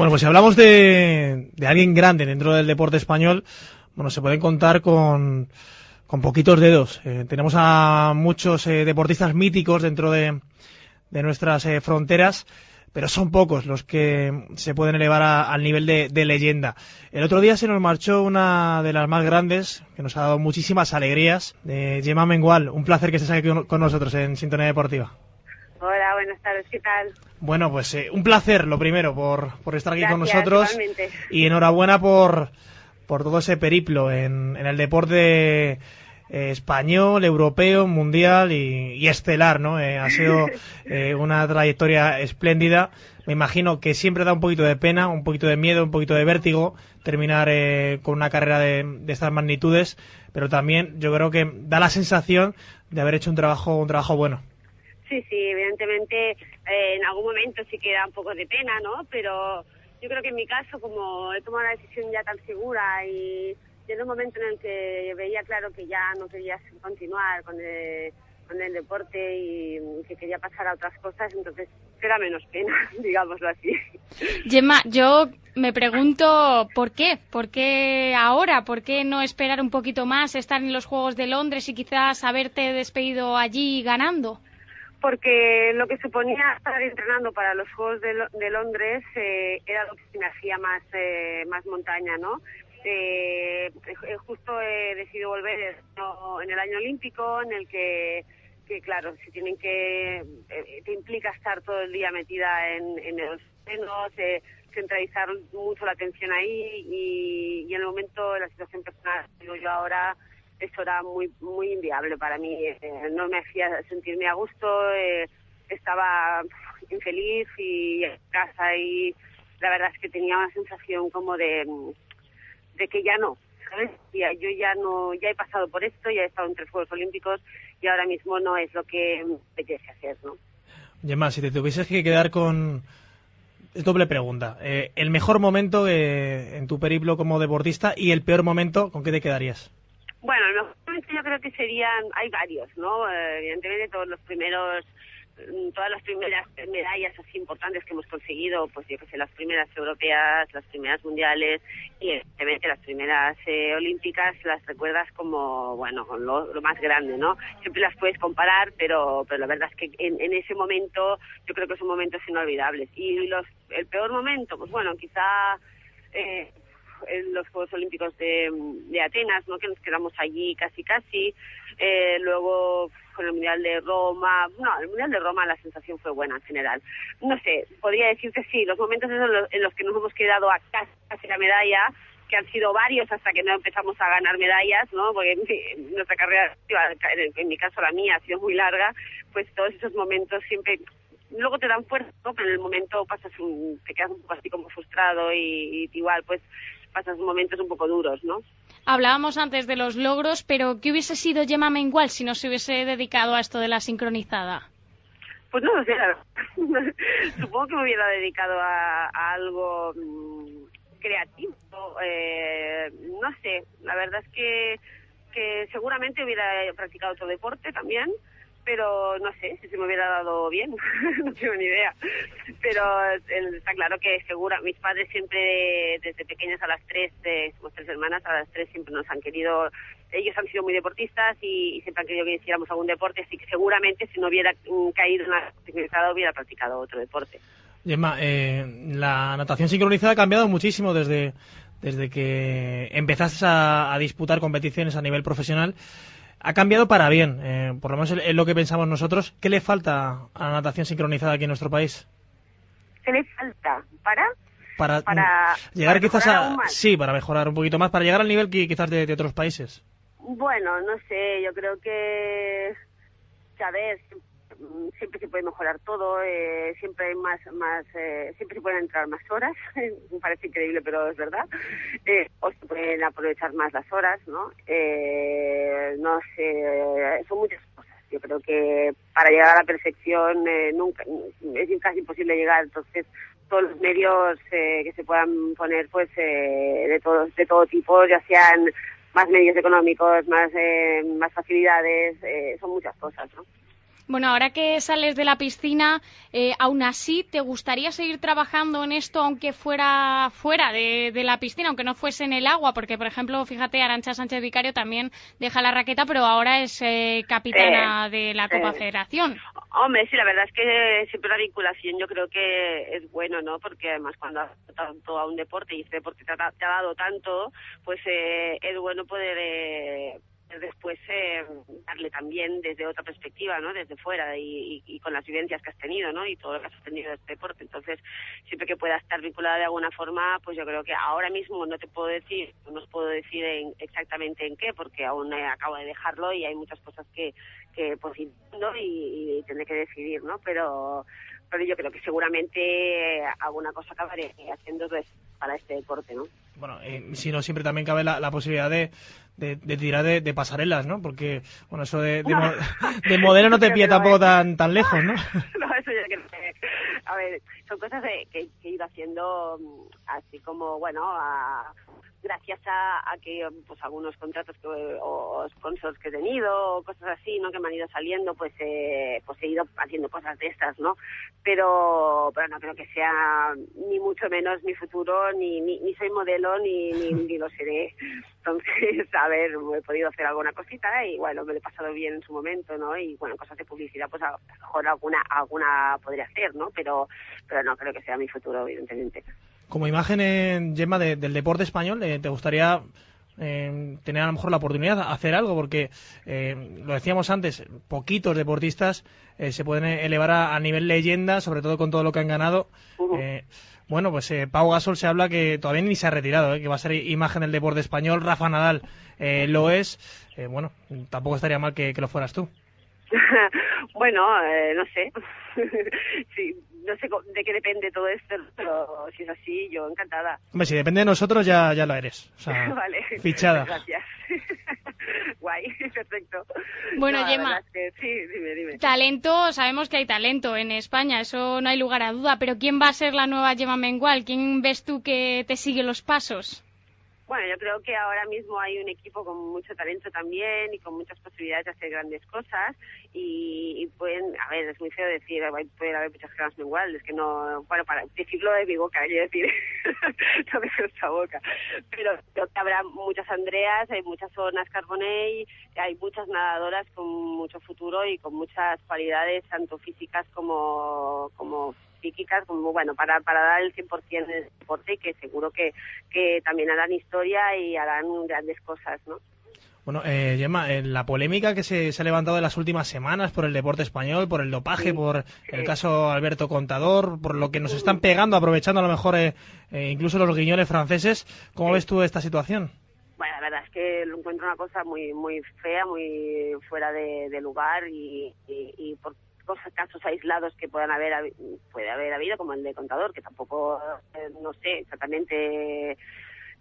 Bueno, pues si hablamos de, de alguien grande dentro del deporte español, bueno, se pueden contar con, con poquitos dedos. Eh, tenemos a muchos eh, deportistas míticos dentro de, de nuestras eh, fronteras, pero son pocos los que se pueden elevar a- al nivel de, leyenda. El otro día se nos marchó una de las más grandes, que nos ha dado muchísimas alegrías, de Gemma Mengual. Un placer que estés aquí con nosotros en Sintonía Deportiva. Buenas tardes, ¿qué tal? Bueno, pues eh, un placer, lo primero, por, por estar aquí con nosotros. igualmente. Y enhorabuena por, por todo ese periplo en, en el deporte eh, español, europeo, mundial y, y estelar, ¿no? Eh, ha sido eh, una trayectoria espléndida. Me imagino que siempre da un poquito de pena, un poquito de miedo, un poquito de vértigo terminar eh, con una carrera de, de estas magnitudes, pero también yo creo que da la sensación de haber hecho un trabajo, un trabajo bueno. Sí, sí, evidentemente eh, en algún momento sí que da un poco de pena, ¿no? Pero yo creo que en mi caso, como he tomado la decisión ya tan segura y en un momento en el que veía claro que ya no quería continuar con el, con el deporte y que quería pasar a otras cosas, entonces era menos pena, digámoslo así. Gemma, yo me pregunto por qué, por qué ahora, por qué no esperar un poquito más, estar en los Juegos de Londres y quizás haberte despedido allí ganando. Porque lo que suponía estar entrenando para los Juegos de, Lo- de Londres eh, era lo que me hacía más, eh, más montaña, ¿no? Eh, eh, justo he decidido volver en el año olímpico, en el que, que claro, si tienen que, eh, te implica estar todo el día metida en, en los senos, centralizar mucho la atención ahí y, y en el momento la situación personal, digo yo ahora, eso era muy muy inviable para mí. eh, no me hacía sentirme a gusto, eh, estaba infeliz y en casa y la verdad es que tenía una sensación como de, de que ya no, ¿sabes? Ya- yo ya no, ya he pasado por esto, ya he estado en tres Juegos Olímpicos y ahora mismo no es lo que apetece hacer, ¿no? Gemma, si te tuvieses que quedar con... Es doble pregunta. Eh, el mejor momento eh, en tu periplo como deportista y el peor momento, ¿con qué te quedarías? Bueno, momento yo creo que serían, hay varios, ¿no? Eh, evidentemente todos los primeros, mm, todas las primeras medallas así importantes que hemos conseguido, pues yo que sé, las primeras europeas, las primeras mundiales y evidentemente las primeras eh, olímpicas las recuerdas como, bueno, lo, lo más grande, ¿no? Siempre las puedes comparar, pero, pero la verdad es que en, en ese momento yo creo que son momentos inolvidables. Y los, el peor momento, pues bueno, quizá... Eh, en los Juegos Olímpicos de, Atenas, ¿no? que nos quedamos allí casi casi. Eh, luego con el Mundial de Roma. No, el Mundial de Roma la sensación fue buena en general. No sé, podría decir que sí, los momentos en los, en los que nos hemos quedado a casi, casi la medalla, que han sido varios hasta que no empezamos a ganar medallas, ¿no? Porque mi- nuestra carrera, en mi caso la mía, ha sido muy larga, pues todos esos momentos siempre luego te dan fuerza, ¿no? pero en el momento pasas un, te quedas un poco así como frustrado y, y igual pues pasas momentos un poco duros, ¿no? Hablábamos antes de los logros, pero ¿qué hubiese sido Gemma Mengual si no se hubiese dedicado a esto de la sincronizada? Pues no lo sé, verdad. supongo que me hubiera dedicado a, a algo mm, creativo, eh, no sé, la verdad es que, que seguramente hubiera practicado otro deporte también, pero no sé si se me hubiera dado bien, no tengo ni idea. Pero eh, está claro que segura, mis padres siempre desde pequeñas a las tres, de, somos tres hermanas, a las tres siempre nos han querido, ellos han sido muy deportistas y, siempre han querido que hiciéramos algún deporte, así que seguramente si no hubiera mm, caído en la sincronizada hubiera practicado otro deporte. Gemma, eh, la natación sincronizada ha cambiado muchísimo desde, desde que empezaste a disputar competiciones a nivel profesional. Ha cambiado para bien, eh, por lo menos es lo que pensamos nosotros. ¿Qué le falta a la natación sincronizada aquí en nuestro país? ¿Qué le falta? ¿Para? Para, Para- mm, llegar para quizás mejorar a... Sí, para mejorar un poquito más, para llegar al nivel que quizás de, de otros países. Bueno, no sé, yo creo que, a ver, siempre se puede mejorar todo, eh, siempre hay más, más, eh, siempre se pueden entrar más horas, me parece increíble, pero es verdad, eh, o se pueden aprovechar más las horas, ¿no? Eh, no sé, son muchas cosas. Yo creo que para llegar a la perfección eh, nunca es casi imposible llegar, entonces todos los medios eh, que se puedan poner, pues de todos, de todo tipo, ya sean más medios económicos, más, eh, más facilidades, eh, son muchas cosas, ¿no? Bueno, ahora que sales de la piscina, eh, aún así, ¿te gustaría seguir trabajando en esto aunque fuera fuera de, la piscina, aunque no fuese en el agua? Porque, por ejemplo, fíjate, Arancha Sánchez Vicario también deja la raqueta, pero ahora es eh, capitana de la Copa Federación. Hombre, sí, la verdad es que siempre la vinculación yo creo que es bueno, ¿no? Porque además cuando has tanto a un deporte y este deporte te ha, dado tanto, pues eh, es bueno poder eh, después eh, darle también desde otra perspectiva, ¿no? Desde fuera y, y, con las vivencias que has tenido, ¿no? Y todo lo que has tenido de este deporte. Entonces, siempre que pueda estar vinculada de alguna forma, pues yo creo que ahora mismo no te puedo decir, no os puedo decir exactamente en qué, porque aún acabo de dejarlo y hay muchas cosas que, que pues, ¿no? y, y tendré que decidir, ¿no? Pero, pero yo creo que seguramente alguna cosa acabaré haciendo pues, para este deporte, ¿no? Bueno, eh, si no, siempre también cabe la, posibilidad de, de, tirar de, pasarelas, ¿no? Porque, bueno, eso de, de, modelo no te pilla tampoco tan, tan lejos, ¿no? no, eso ya que... A ver, son cosas que, que he ido haciendo mm, así como, bueno, a gracias a, que pues algunos contratos que, o sponsors que he tenido o cosas así no que me han ido saliendo pues eh, pues he ido haciendo cosas de estas no pero pero no creo que sea ni mucho menos mi futuro ni ni, soy modelo ni, ni, lo seré. Entonces a ver he podido hacer alguna cosita y bueno me lo he pasado bien en su momento no y bueno cosas de publicidad pues a lo mejor alguna alguna podría hacer no pero pero no creo que sea mi futuro evidentemente como imagen, en Gemma, del deporte español, eh, ¿te gustaría eh, tener a lo mejor la oportunidad de hacer algo? Porque, eh, lo decíamos antes, poquitos deportistas se pueden elevar a, nivel leyenda, sobre todo con todo lo que han ganado. bueno, pues Pau Gasol se habla que todavía ni se ha retirado, que va a ser imagen del deporte español. Rafa Nadal lo es. bueno, tampoco estaría mal que, que lo fueras tú. bueno, no sé. sí, no sé de qué depende todo esto, pero si es así, yo encantada. Hombre, si depende de nosotros, ya, ya lo eres. vale. Fichada. Gracias. Guay, perfecto. Bueno, Gemma, sí, dime, dime. talento, sabemos que hay talento en España, eso no hay lugar a duda, pero ¿quién va a ser la nueva Gemma Mengual? ¿Quién ves tú que te sigue los pasos? Bueno, yo creo que ahora mismo hay un equipo con mucho talento también y con muchas posibilidades de hacer grandes cosas y, pueden, a ver, es muy feo decir, puede haber muchas gemas igual, es que no, bueno, para decirlo de mi boca, quiero decir, no me esta boca, pero creo que habrá muchas Andreas, hay muchas zonas Carbonell, hay muchas nadadoras con mucho futuro y con muchas cualidades, tanto físicas como, como psíquicas, como bueno, para, para dar el 100% del deporte y que seguro que, que también harán historia y harán grandes cosas, ¿no? Bueno, eh, Gemma, en la polémica que se, ha levantado en las últimas semanas por el deporte español, por el dopaje, por el caso Alberto Contador, por lo que nos están pegando, aprovechando a lo mejor eh, eh, incluso los guiñones franceses, ¿cómo ves tú esta situación? Bueno, la verdad es que lo encuentro una cosa muy muy fea, muy fuera de, lugar y, y, y por casos aislados que puedan haber puede haber habido como el de contador que tampoco eh, no sé exactamente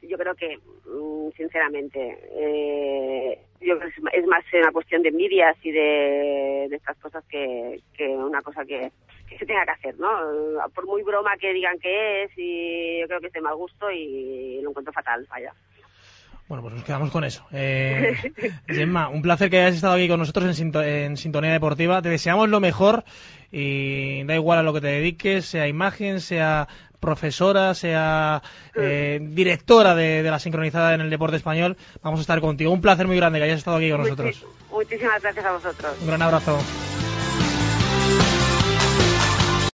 yo creo que mm, sinceramente eh, yo creo que es más una cuestión de envidias y de, estas cosas que, que una cosa que, se tenga que hacer, ¿no? Por muy broma que digan que es, y yo creo que es de mal gusto y lo encuentro fatal, vaya. Bueno, pues nos quedamos con eso. Eh, Gemma, un placer que hayas estado aquí con nosotros en, Sintonía Deportiva. Te deseamos lo mejor y da igual a lo que te dediques, sea imagen, sea profesora, sea eh, directora de, la sincronizada en el deporte español. Vamos a estar contigo. Un placer muy grande que hayas estado aquí con nosotros. Muchísimas gracias a vosotros. Un gran abrazo.